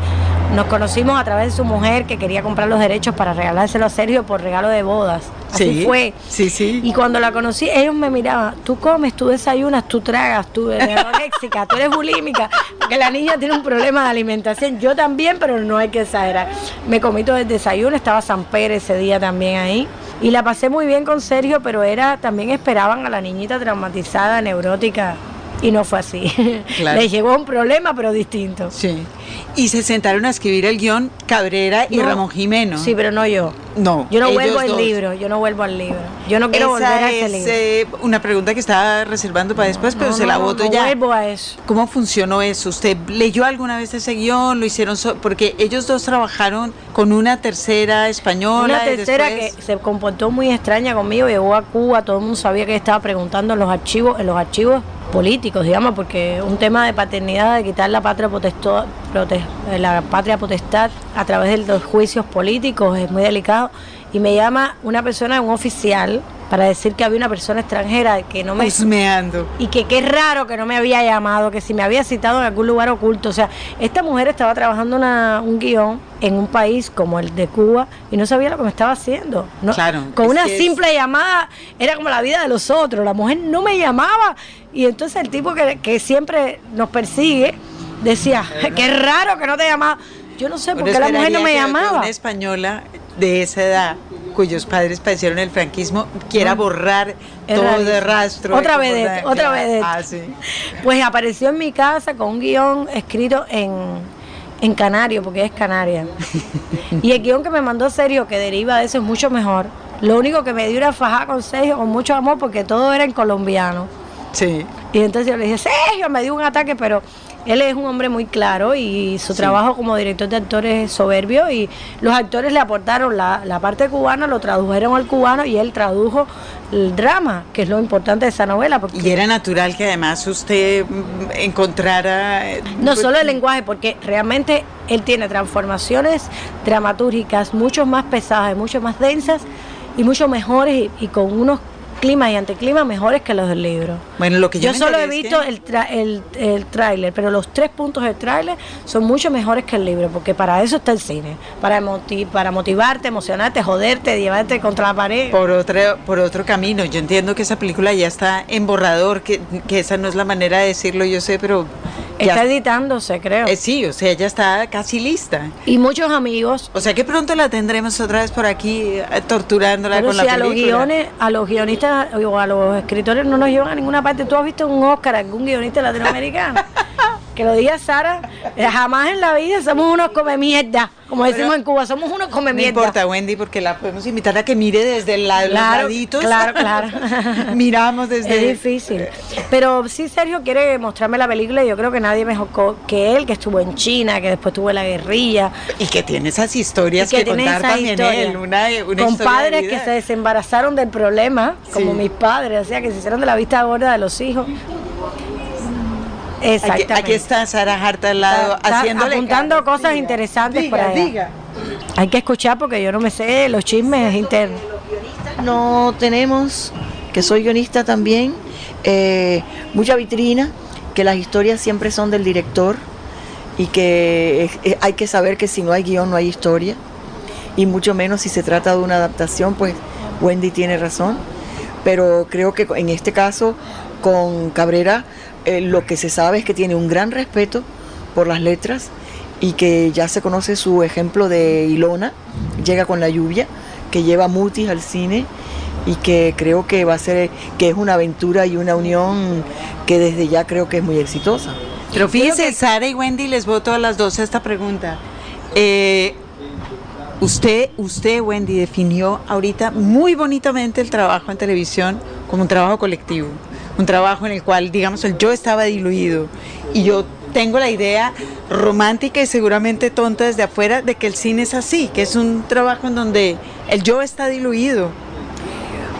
Nos conocimos a través de su mujer que quería comprar los derechos para regalárselo a Sergio por regalo de bodas. Así Sí, fue. sí, sí. Y cuando la conocí, ellos me miraban, tú comes, tú desayunas, tú tragas, tú eres anoréxica, tú eres bulímica, porque la niña tiene un problema de alimentación. Yo también, pero no hay que exagerar. Me comí todo el desayuno, estaba San Pérez ese día también ahí. Y la pasé muy bien con Sergio, pero era también esperaban a la niñita traumatizada, neurótica, y no fue así. Claro. Le llegó un problema, pero distinto. Sí. Y se sentaron a escribir el guion Cabrera y No. Ramón Jimeno. Sí, pero no yo. No. Yo no vuelvo al libro, yo no vuelvo al libro. Yo no quiero Esa volver a ese es libro. eh, una pregunta que estaba reservando para después, pero No, se la voto no ya. vuelvo a eso. ¿Cómo funcionó eso? ¿Usted leyó alguna vez ese guion? ¿Lo hicieron? so- porque ellos dos trabajaron con una tercera española. Una tercera después- que se comportó muy extraña conmigo, llegó a Cuba, todo el mundo sabía que estaba preguntando en los archivos, en los archivos políticos, digamos, porque un tema de paternidad, de quitar la patria potestad, eh, la patria potestad a través de los juicios políticos es muy delicado. Y me llama una persona, un oficial, para decir que había una persona extranjera que no me Husmeando. y que qué raro que no me había llamado, que si me había citado en algún lugar oculto. O sea, esta mujer estaba trabajando una- un guion en un país como el de Cuba y no sabía lo que me estaba haciendo. ¿no? Claro, Con una es- simple llamada era como la vida de los otros. La mujer no me llamaba y entonces el tipo que, que siempre nos persigue decía, qué raro que no te llamaba. Yo no sé por qué la mujer no me llamaba. Una española de esa edad, cuyos padres padecieron el franquismo, quiera borrar Es todo de rastro. Otra de comporta- otra vedette. Ah, sí. Pues apareció en mi casa con un guion escrito en, en canario, porque es canaria. y el guion que me mandó Sergio, que deriva de eso, es mucho mejor. Lo único que me dio era fajar con Sergio con mucho amor, porque todo era en colombiano. Sí. Y entonces yo le dije, Sergio, me dio un ataque, pero él es un hombre muy claro y su trabajo como director de actores es soberbio y los actores le aportaron la, la parte cubana, lo tradujeron al cubano y él tradujo el drama, que es lo importante de esa novela. Porque Y era natural que además usted mm, encontrara... eh, No pues, solo el lenguaje, porque realmente él tiene transformaciones dramatúrgicas mucho más pesadas y mucho más densas y mucho mejores y, y con unos climas y anticlimas mejores que los del libro. Bueno, lo que yo, Yo solo he visto el, tra- el, el tráiler, pero los tres puntos del tráiler son mucho mejores que el libro, porque para eso está el cine, para, moti- para motivarte, emocionarte, joderte, llevarte contra la pared. por otro, por otro camino. Yo entiendo que esa película ya está en borrador, que, que esa no es la manera de decirlo, yo sé, pero ya- Está editándose, creo. eh, sí, o sea, ya está casi lista. Y muchos amigos O sea que pronto la tendremos otra vez por aquí eh, torturándola Pero con si la a los película. guiones, a los guionistas o a los escritores no nos llevan a ninguna parte. ¿Tú has visto un Oscar algún guionista latinoamericano? que lo diga Sara, eh, jamás en la vida somos unos come mierda, como decimos en Cuba, somos unos come No mierda. importa, Wendy, porque la podemos invitar a que mire desde el lado, Claro, los laditos. claro, claro. Miramos desde... Es difícil. Pero sí, Sergio quiere mostrarme la película y yo creo que nadie mejor que él, que estuvo en China, que después estuvo en la guerrilla. Y que tiene esas historias que, contar también él. Una, una con padres que se desembarazaron del problema, como Sí. mis padres, o sea, que se hicieron de la vista gorda de los hijos. Aquí, Exactamente. aquí está Sara Harta al lado, Está- está haciéndole apuntando cosas Diga, interesantes diga, allá. diga. Hay que escuchar porque yo no me sé los chismes internos. no tenemos, que soy guionista también, eh, mucha vitrina, que las historias siempre son del director y que eh, eh, hay que saber que si no hay guion no hay historia, y mucho menos si se trata de una adaptación, pues Wendy tiene razón, pero creo que en este caso con Cabrera eh, lo que se sabe es que tiene un gran respeto por las letras y que ya se conoce su ejemplo de Ilona, llega con la lluvia, que lleva Mutis al cine y que creo que va a ser, que es una aventura y una unión que desde ya creo que es muy exitosa. Pero fíjense, Sara y Wendy, les voto a las dos esta pregunta. Eh, usted, usted, Wendy, definió ahorita muy bonitamente el trabajo en televisión como un trabajo colectivo, un trabajo en el cual, digamos, el yo estaba diluido y yo tengo la idea romántica y seguramente tonta desde afuera de que el cine es así, que es un trabajo en donde el yo está diluido.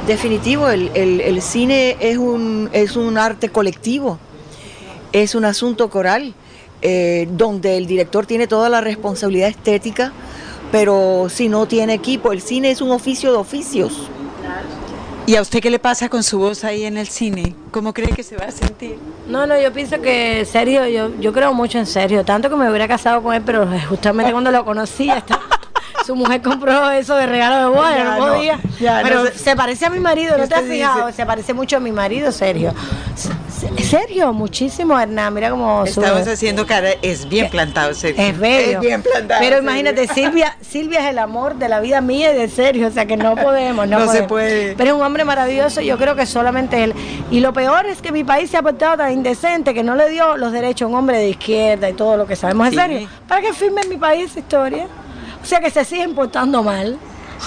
Definitivo, el, el- el cine es un, es un arte colectivo, es un asunto coral, eh, donde el director tiene toda la responsabilidad estética, pero si no tiene equipo, el cine es un oficio de oficios. ¿Y a usted qué le pasa con su voz ahí en el cine? ¿Cómo cree que se va a sentir? No, no, yo pienso que Sergio, yo, yo creo mucho en Sergio, tanto que me hubiera casado con él, pero justamente cuando lo conocí, hasta su mujer compró eso de regalo de boda, Ya no no, podía. ya pero no se, se- parece a mi marido, ¿no te has fijado? dice? Se parece mucho a mi marido, Sergio. Se- se- Sergio, muchísimo, Hernán, mira cómo sube. Estamos haciendo cara, es bien plantado, Sergio. Es bello. Es bien plantado. Pero Sergio. imagínate, Silvia, Silvia es el amor de la vida mía y de Sergio, o sea que no podemos, no, No se puede. Pero es un hombre maravilloso, yo creo que solamente él. Y lo peor es que mi país se ha portado tan indecente que no le dio los derechos a un hombre de izquierda y todo lo que sabemos. ¿En Sí. serio? ¿Para que firme en mi país esa historia? O sea que se siguen portando mal.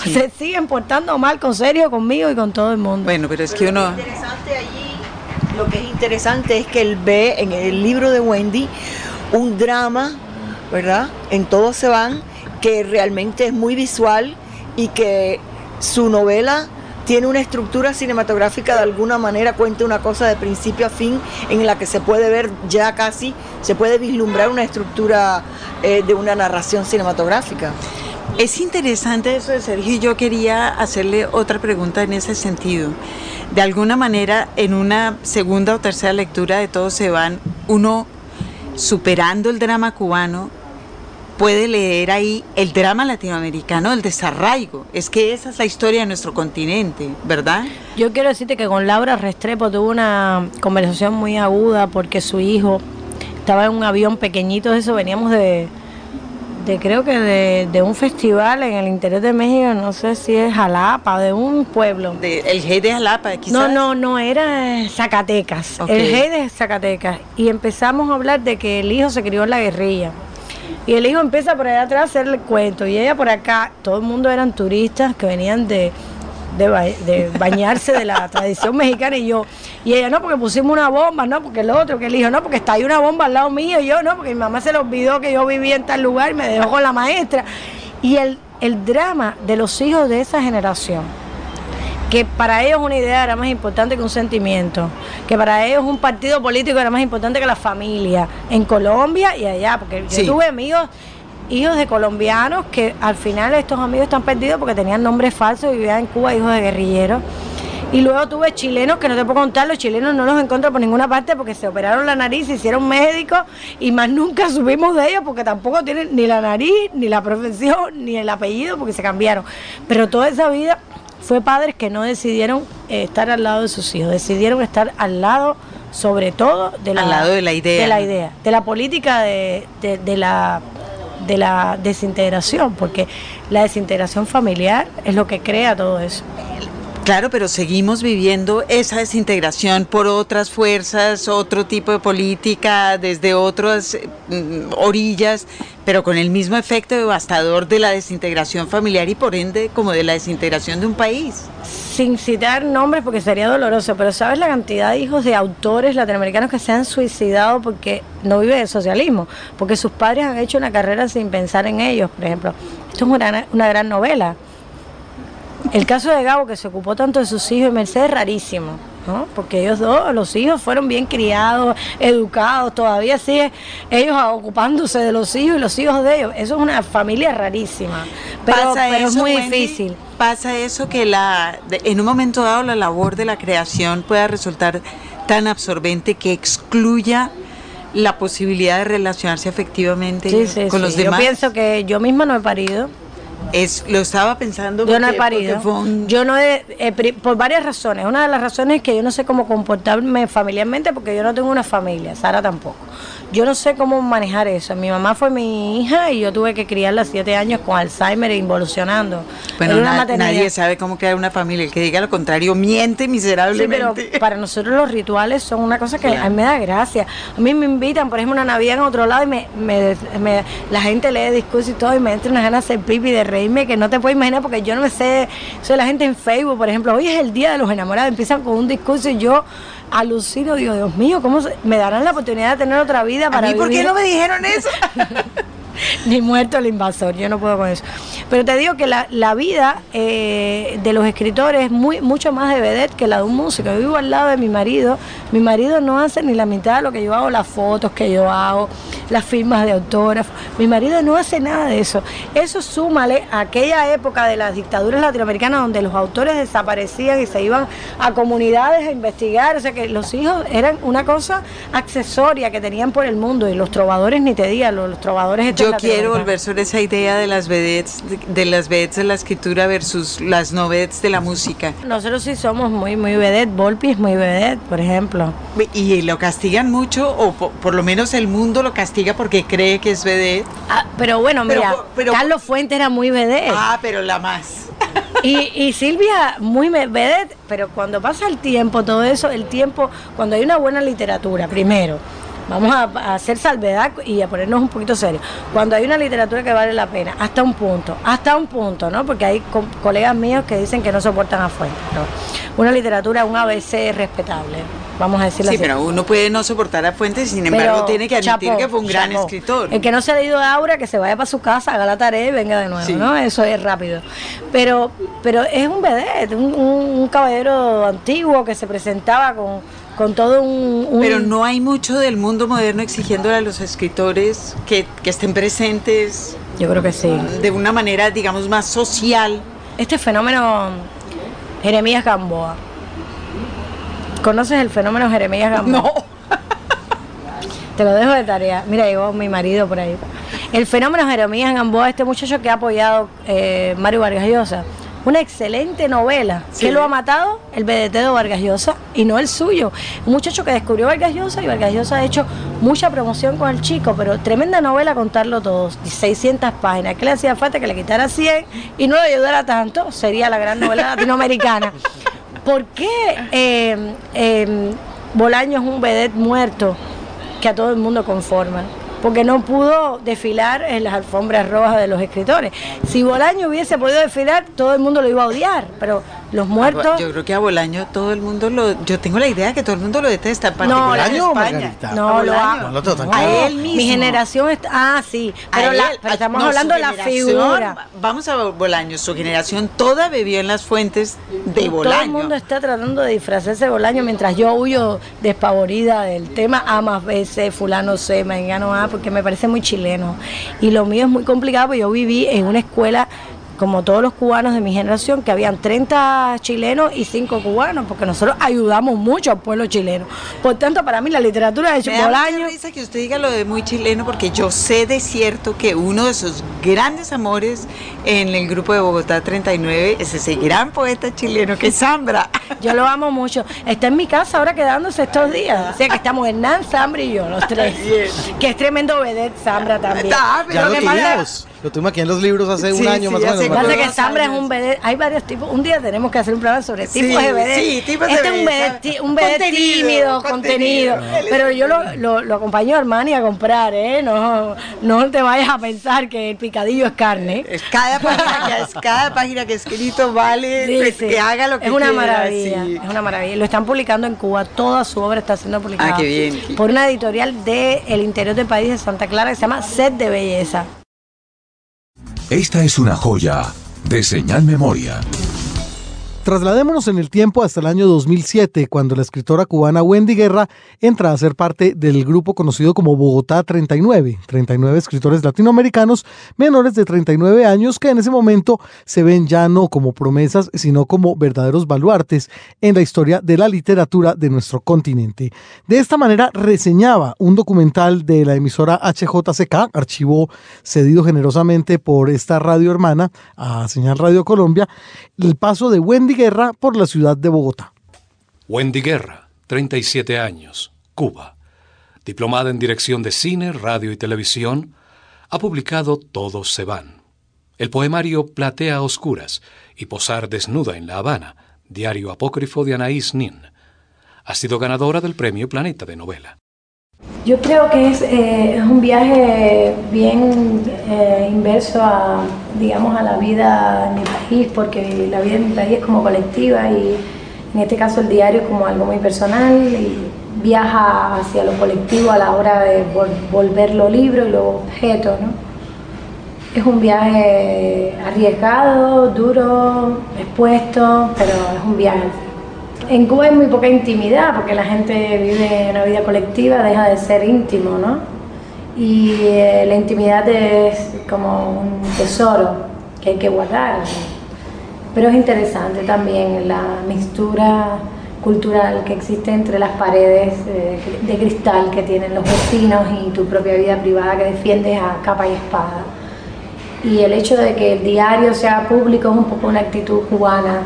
Se siguen portando mal con Sergio, conmigo y con todo el mundo. Bueno, pero es que uno... Interesante allí, lo que es interesante es que él ve en el libro de Wendy un drama, ¿verdad? En todos se van, que realmente es muy visual y que su novela tiene una estructura cinematográfica de alguna manera, cuenta una cosa de principio a fin en la que se puede ver ya casi, se puede vislumbrar una estructura eh, de una narración cinematográfica. Es interesante eso de Sergio y yo quería hacerle otra pregunta en ese sentido. De alguna manera, en una segunda o tercera lectura de Todos se van, uno superando el drama cubano puede leer ahí el drama latinoamericano del desarraigo. Es que esa es la historia de nuestro continente, ¿verdad? Yo quiero decirte que con Laura Restrepo tuve una conversación muy aguda porque su hijo estaba en un avión pequeñito eso, veníamos de, de creo que de, de un festival en el interior de México, no sé si es Jalapa, de un pueblo. De, el G de Jalapa, quizás. No, no, no, era Zacatecas, el G de Zacatecas. Y empezamos a hablar de que el hijo se crió en la guerrilla. Y el hijo empieza por allá atrás a hacerle el cuento. Y ella por acá, todo el mundo eran turistas que venían de, de, ba- de bañarse de la tradición mexicana. Y yo, y ella, no, porque pusimos una bomba, no, porque el otro, que el hijo, no, porque está ahí una bomba al lado mío. Y yo, no, porque mi mamá se le olvidó que yo vivía en tal lugar y me dejó con la maestra. Y el, el drama de los hijos de esa generación que para ellos una idea era más importante que un sentimiento, que para ellos un partido político era más importante que la familia, en Colombia y allá, porque yo Sí. tuve amigos, hijos de colombianos, que al final estos amigos están perdidos porque tenían nombres falsos y vivían en Cuba, hijos de guerrilleros. Y luego tuve chilenos que no te puedo contar, los chilenos no los encuentro por ninguna parte porque se operaron la nariz, se hicieron médicos y más nunca supimos de ellos porque tampoco tienen ni la nariz, ni la profesión, ni el apellido porque se cambiaron. Pero toda esa vida fue padres que no decidieron eh, estar al lado de sus hijos, decidieron estar al lado, sobre todo, de la, Al lado de la idea. de la idea, de la política de, de- de la de la desintegración, porque la desintegración familiar es lo que crea todo eso. Claro, pero seguimos viviendo esa desintegración por otras fuerzas, otro tipo de política, desde otras mm, orillas, pero con el mismo efecto devastador de la desintegración familiar y por ende como de la desintegración de un país. Sin citar nombres porque sería doloroso, pero ¿sabes la cantidad de hijos de autores latinoamericanos que se han suicidado porque no viven el socialismo? Porque sus padres han hecho una carrera sin pensar en ellos, por ejemplo. Esto es una, una gran novela. El caso de Gabo, que se ocupó tanto de sus hijos y Mercedes, es rarísimo, ¿no? Porque ellos dos, los hijos, fueron bien criados, educados, todavía sigue ellos ocupándose de los hijos y los hijos de ellos. Eso es una familia rarísima. Pero, pero es muy Wendy? difícil. Pasa eso que la, en un momento dado la labor de la creación pueda resultar tan absorbente que excluya la posibilidad de relacionarse efectivamente Sí, sí, con sí. los demás. Yo pienso que yo misma no he parido. Es, lo estaba pensando Yo no he parido. un- Yo no he, pri- por varias razones. Una de las razones es que yo no sé cómo comportarme familiarmente porque yo no tengo una familia, Sara tampoco. Yo no sé cómo manejar eso. Mi mamá fue mi hija y yo tuve que criarla a siete años con Alzheimer e involucionando. Bueno, una na- nadie sabe cómo crear una familia. El que diga lo contrario miente Sí, miserablemente. pero para nosotros los rituales son una cosa que Claro. a mí me da gracia. A mí me invitan, por ejemplo, una Navidad en otro lado y me, me- me- la gente lee discursos y todo y me entra unas ganas de hacer pipi, de reírme, que no te puedes imaginar porque yo no me sé, soy la gente en Facebook, por ejemplo, hoy es el Día de los Enamorados, empiezan con un discurso y yo alucino, digo, Dios mío, ¿cómo se- me darán la oportunidad de tener otra vida ¿A para mí por qué vivir? no me dijeron eso? Ni muerto el invasor, yo no puedo con eso. Pero te digo que la, la vida eh, de los escritores es muy, mucho más de vedette que la de un músico. Yo vivo al lado de mi marido, mi marido no hace ni la mitad de lo que yo hago, las fotos que yo hago. las firmas de autógrafos. Mi marido no hace nada de eso. Eso súmale a aquella época de las dictaduras latinoamericanas donde los autores desaparecían y se iban a comunidades a investigar. O sea que los hijos eran una cosa accesoria que tenían por el mundo y los trovadores ni te digan, los, trovadores Yo quiero volver sobre esa idea de las vedettes, de, las vedettes de la escritura versus las no vedettes de la música. Nosotros sí somos muy, muy vedette. Volpi es muy vedette, por ejemplo. Y lo castigan mucho, o po- por, lo menos el mundo lo castiga porque cree que es vedette. Ah, pero bueno, Pero- mira, pero- Carlos Fuentes era muy vedette. Ah, pero la más. Y, y Silvia, muy vedette, pero cuando pasa el tiempo, todo eso, el tiempo, cuando hay una buena literatura, primero, vamos a, a hacer salvedad y a ponernos un poquito serios. Cuando hay una literatura que vale la pena, hasta un punto, hasta un punto, ¿no? Porque hay co- colegas míos que dicen que no soportan a Fuentes, ¿no? Una literatura, un ABC respetable, vamos a decirlo Sí, así. pero uno puede no soportar a Fuentes, sin Pero, embargo tiene que admitir que fue un gran escritor. El que no se ha leído Aura, que se vaya para su casa, haga la tarea y venga de nuevo, Sí. ¿no? Eso es rápido. Pero, pero es un vedette, un, un- un caballero antiguo que se presentaba con, con todo un, un- Pero no hay mucho del mundo moderno exigiéndole a los escritores que, que estén presentes Yo creo que sí. de una manera, digamos, más social. Este fenómeno, Jeremías Gamboa. ¿Conoces el fenómeno Jeremías Gamboa? No. Te lo dejo de tarea. Mira, llegó mi marido por ahí. El fenómeno Jeremías Gamboa, este muchacho que ha apoyado eh, Mario Vargas Llosa. Una excelente novela. Sí. ¿Qué lo ha matado? El BDT de Vargas Llosa y no el suyo. Un muchacho que descubrió Vargas Llosa y Vargas Llosa ha hecho mucha promoción con el chico, pero tremenda novela contarlo todos. 600 páginas. ¿Qué le hacía falta? Que le quitara 100 y no le ayudara tanto. Sería la gran novela latinoamericana. ¿Por qué eh, eh, Bolaño es un vedette muerto que a todo el mundo conforma? Porque no pudo desfilar en las alfombras rojas de los escritores. Si Bolaño hubiese podido desfilar, todo el mundo lo iba a odiar, pero los muertos... Yo creo que a Bolaño todo el mundo lo. Yo tengo la idea que todo el mundo lo detesta, en particular ¿Bolaño en o España. Margarita? A No, lo amo. No, No. A él mismo. Mi generación está. Ah, sí. Pero, la- estamos no, hablando de la figura. Vamos a Bolaño, su generación toda bebió en las fuentes de Todo Bolaño. el mundo está tratando de disfrazarse de Bolaño mientras yo huyo despavorida del tema A más C, fulano C, mengano A, porque me parece muy chileno. Y lo mío es muy complicado, porque yo viví en una escuela como todos los cubanos de mi generación, que habían 30 chilenos y 5 cubanos, porque nosotros ayudamos mucho al pueblo chileno. Por tanto, para mí la literatura de Me da mucha Bolaño... risa que usted diga lo de muy chileno porque yo sé de cierto que uno de sus grandes amores en el grupo de Bogotá 39 es ese gran poeta chileno que es Zambra. Yo lo amo mucho. Está en mi casa ahora quedándose estos días. O sea que estamos Hernán, Zambra y yo, los tres. Que es tremendo vedette Zambra también. Está, pero Ya lo que. Lo tuvimos aquí en los libros hace Sí, un año sí, más o menos. me Pasa que Zambra es un vedette. Hay varios tipos. Un día tenemos que hacer un programa sobre Sí, tipos de vedette. sí, tipos de este es un Contenido, tímido, contenido. contenido. Pero yo lo, lo, lo acompaño a Armani a comprar, ¿eh? No, no te vayas a pensar que el picadillo es carne. Es cada página que es cada página que he escrito vale Sí, pues, sí. que haga lo que es una quiera, maravilla, sí. es una maravilla. Lo están publicando en Cuba, toda su obra está siendo publicada Ah, qué bien. por una editorial del el interior del país de Santa Clara que se llama Set de Belleza. Esta es una joya de señal memoria. Trasladémonos en el tiempo hasta el año 2007, cuando la escritora cubana Wendy Guerra entra a ser parte del grupo conocido como Bogotá 39, 39 escritores latinoamericanos menores de 39 años que en ese momento se ven ya no como promesas, sino como verdaderos baluartes en la historia de la literatura de nuestro continente. De esta manera reseñaba un documental de la emisora HJCK, archivo cedido generosamente por esta radio hermana a Señal Radio Colombia, el paso de Wendy Guerra por la ciudad de Bogotá. Wendy Guerra, 37 años, Cuba. Diplomada en dirección de cine, radio y televisión, ha publicado Todos se van. El poemario Platea a Oscuras y Posar desnuda en La Habana, diario apócrifo de Anaís Nin. Ha sido ganadora del premio Planeta de novela. Yo creo que es, eh, es un viaje bien eh, inverso a, digamos, a la vida país, porque la vida en mi país es como colectiva y en este caso el diario es como algo muy personal y viaja hacia lo colectivo a la hora de vol- volverlo libro y lo objeto, ¿no? Es un viaje arriesgado, duro, expuesto, pero es un viaje. En Cuba hay muy poca intimidad porque la gente vive una vida colectiva, deja de ser íntimo, ¿no? y eh, la intimidad es como un tesoro que hay que guardar. Pero es interesante también la mixtura cultural que existe entre las paredes eh, de cristal que tienen los vecinos y tu propia vida privada que defiendes a capa y espada. Y el hecho de que el diario sea público es un poco una actitud cubana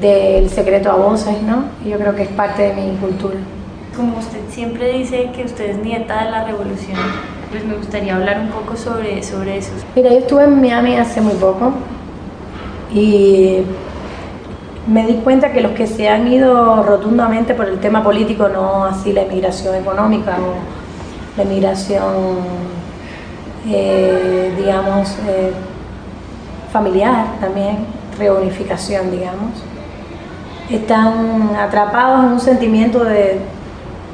del secreto a voces, ¿no? Yo creo que es parte de mi cultura. Como usted siempre dice que usted es nieta de la revolución, pues me gustaría hablar un poco sobre, sobre eso. Mira, yo estuve en Miami hace muy poco y me di cuenta que los que se han ido rotundamente por el tema político, no así la emigración económica o la emigración, eh, digamos, eh, familiar también, reunificación, digamos, están atrapados en un sentimiento de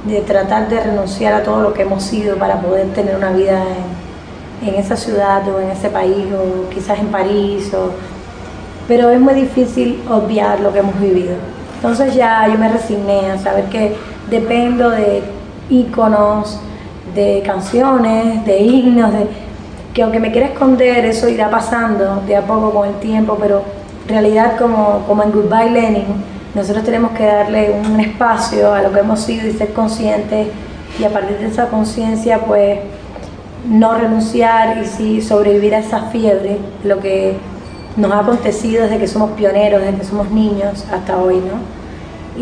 de tratar de renunciar a todo lo que hemos sido para poder tener una vida en, esa ciudad o en ese país o quizás en París. O, pero es muy difícil obviar lo que hemos vivido. Entonces ya yo me resigné a saber que dependo de íconos, de canciones, de himnos, de, que aunque me quiera esconder, eso irá pasando de a poco con el tiempo, pero en realidad como, como en Goodbye Lenin, nosotros tenemos que darle un espacio a lo que hemos sido y ser conscientes y a partir de esa conciencia pues no renunciar y sí sobrevivir a esa fiebre, lo que nos ha acontecido desde que somos pioneros, desde que somos niños hasta hoy, ¿no?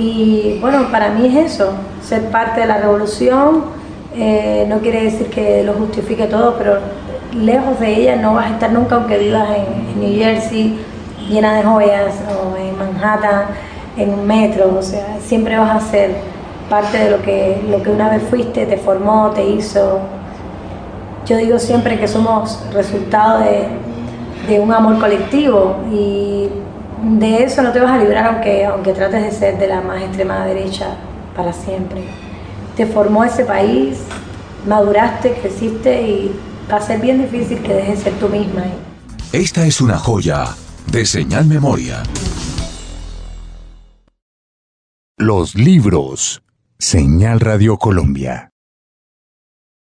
Y bueno, para mí es eso, ser parte de la revolución, eh, no quiere decir que lo justifique todo, pero lejos de ella no vas a estar nunca aunque vivas en, en New Jersey llena de joyas o en Manhattan en un metro, o sea, siempre vas a ser parte de lo que, lo que una vez fuiste, te formó, te hizo. Yo digo siempre que somos resultado de, de un amor colectivo y de eso no te vas a librar aunque, aunque trates de ser de la más extrema derecha para siempre. Te formó ese país, maduraste, creciste y va a ser bien difícil que dejes de ser tú misma. Esta es una joya de señal memoria. Los libros. Señal Radio Colombia.